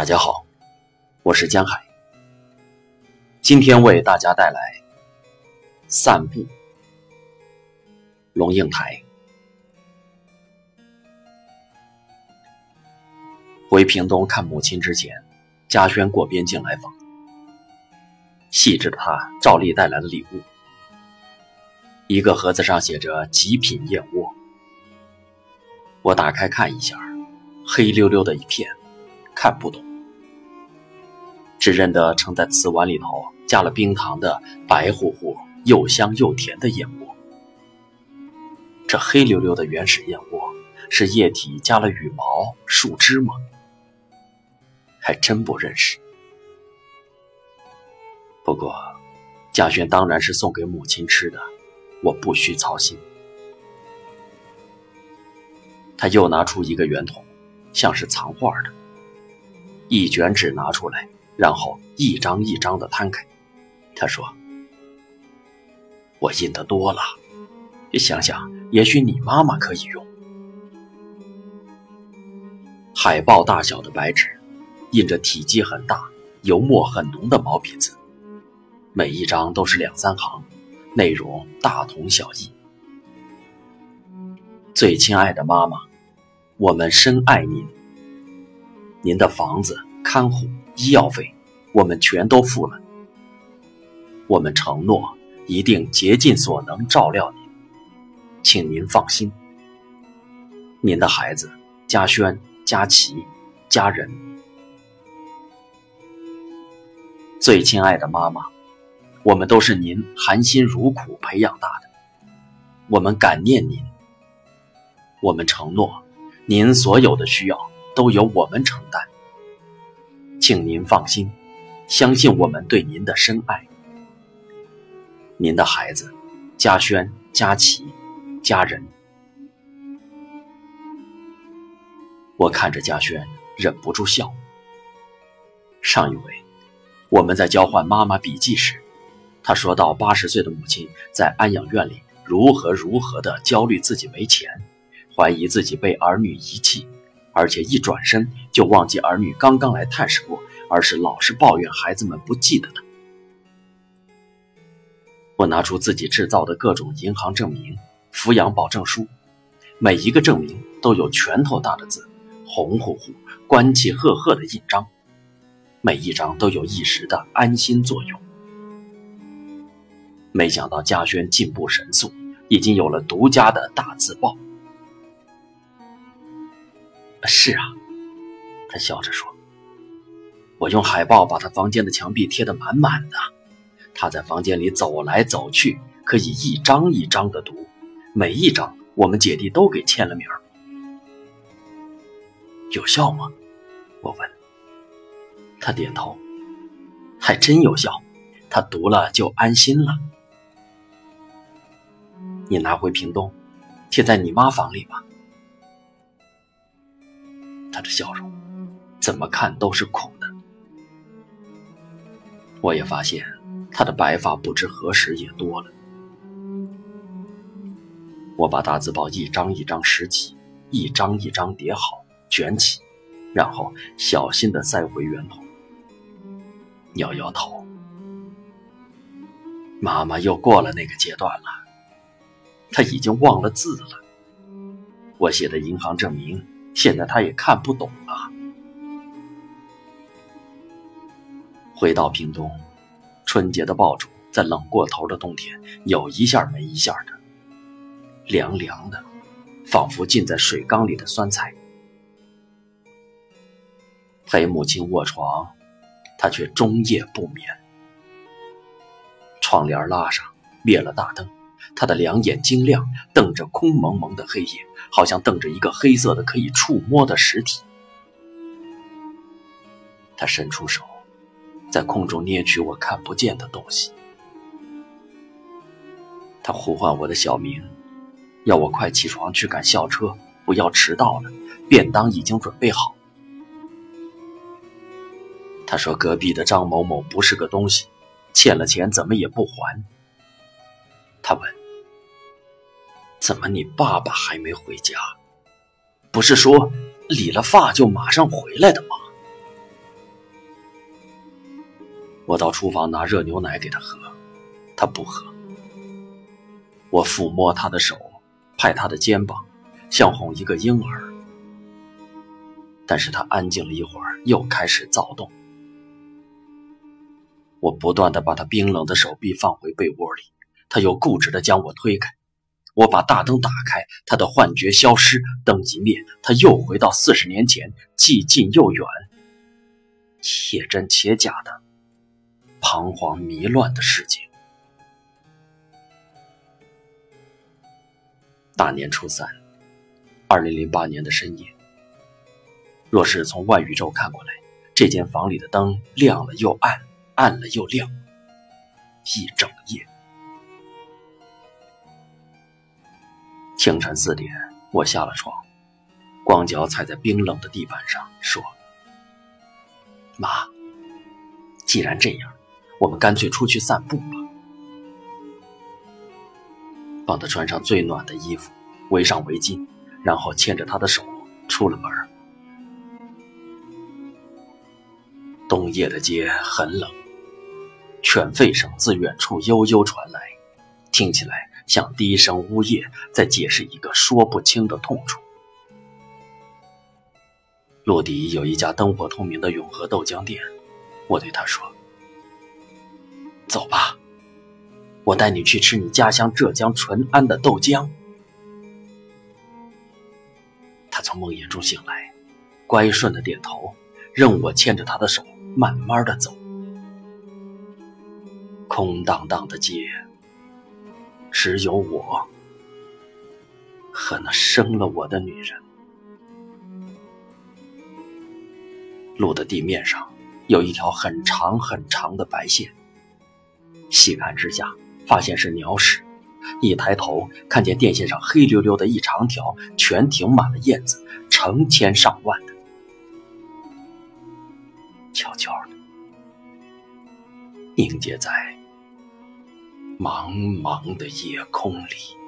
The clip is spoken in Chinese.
大家好，我是江海。今天为大家带来《散步》。龙应台。回屏东看母亲之前，嘉轩过边境来访，细致的他照例带来了礼物。一个盒子上写着“极品燕窝”，我打开看一下，黑溜溜的一片。看不懂，只认得盛在瓷碗里头加了冰糖的白乎乎、又香又甜的燕窝。这黑溜溜的原始燕窝是液体加了羽毛、树枝吗？还真不认识。不过，嘉轩当然是送给母亲吃的，我不需操心。他又拿出一个圆筒，像是藏画的。一卷纸拿出来，然后一张一张的摊开。他说：“我印的多了，想想也许你妈妈可以用。”海报大小的白纸，印着体积很大、油墨很浓的毛笔字，每一张都是两三行，内容大同小异。最亲爱的妈妈，我们深爱您。您的房子、看护、医药费，我们全都付了。我们承诺一定竭尽所能照料您，请您放心。您的孩子嘉轩、佳琪、家人，最亲爱的妈妈，我们都是您含辛茹苦培养大的，我们感念您。我们承诺，您所有的需要。都由我们承担，请您放心，相信我们对您的深爱。您的孩子，嘉轩、佳琪，家人。我看着嘉轩，忍不住笑。上一回，我们在交换妈妈笔记时，他说到八十岁的母亲在安养院里如何如何的焦虑自己没钱，怀疑自己被儿女遗弃。而且一转身就忘记儿女刚刚来探视过，而是老是抱怨孩子们不记得他。我拿出自己制造的各种银行证明、抚养保证书，每一个证明都有拳头大的字，红乎乎、官气赫赫的印章，每一张都有一时的安心作用。没想到嘉轩进步神速，已经有了独家的大字报。是啊，他笑着说：“我用海报把他房间的墙壁贴得满满的，他在房间里走来走去，可以一张一张的读，每一张我们姐弟都给签了名有效吗？”我问。他点头，还真有效，他读了就安心了。你拿回屏东，贴在你妈房里吧。他的笑容，怎么看都是苦的。我也发现，他的白发不知何时也多了。我把大字报一张一张拾起，一张一张叠好，卷起，然后小心地塞回圆筒，摇摇头。妈妈又过了那个阶段了，她已经忘了字了。我写的银行证明。现在他也看不懂了。回到屏东，春节的爆竹在冷过头的冬天有一下没一下的，凉凉的，仿佛浸在水缸里的酸菜。陪母亲卧床，他却终夜不眠。窗帘拉上，灭了大灯。他的两眼晶亮，瞪着空蒙蒙的黑夜，好像瞪着一个黑色的可以触摸的实体。他伸出手，在空中捏取我看不见的东西。他呼唤我的小名，要我快起床去赶校车，不要迟到了。便当已经准备好。他说：“隔壁的张某某不是个东西，欠了钱怎么也不还。”他问：“怎么你爸爸还没回家？不是说理了发就马上回来的吗？”我到厨房拿热牛奶给他喝，他不喝。我抚摸他的手，拍他的肩膀，像哄一个婴儿。但是他安静了一会儿，又开始躁动。我不断的把他冰冷的手臂放回被窝里，他又固执的将我推开。我把大灯打开，他的幻觉消失，灯一灭，他又回到四十年前，既近又远，且真且假的，彷徨迷乱的世界。大年初三，二零零八年的深夜。若是从外宇宙看过来，这间房里的灯亮了又暗，暗了又亮，一整夜。清晨四点，我下了床，光脚踩在冰冷的地板上，说：“妈，既然这样，我们干脆出去散步吧。”帮他穿上最暖的衣服，围上围巾，然后牵着他的手出了门。冬夜的街很冷，犬吠声自远处悠悠传来，听起来。像低声呜咽，在解释一个说不清的痛楚。陆迪有一家灯火通明的永和豆浆店，我对他说：“走吧，我带你去吃你家乡浙江淳安的豆浆。”他从梦魇中醒来，乖顺的点头，任我牵着他的手慢慢的走。空荡荡的街。只有我和那生了我的女人。路的地面上有一条很长很长的白线，细看之下，发现是鸟屎。一抬头，看见电线上黑溜溜的一长条，全停满了燕子，成千上万的，悄悄的凝结在。茫茫的夜空里。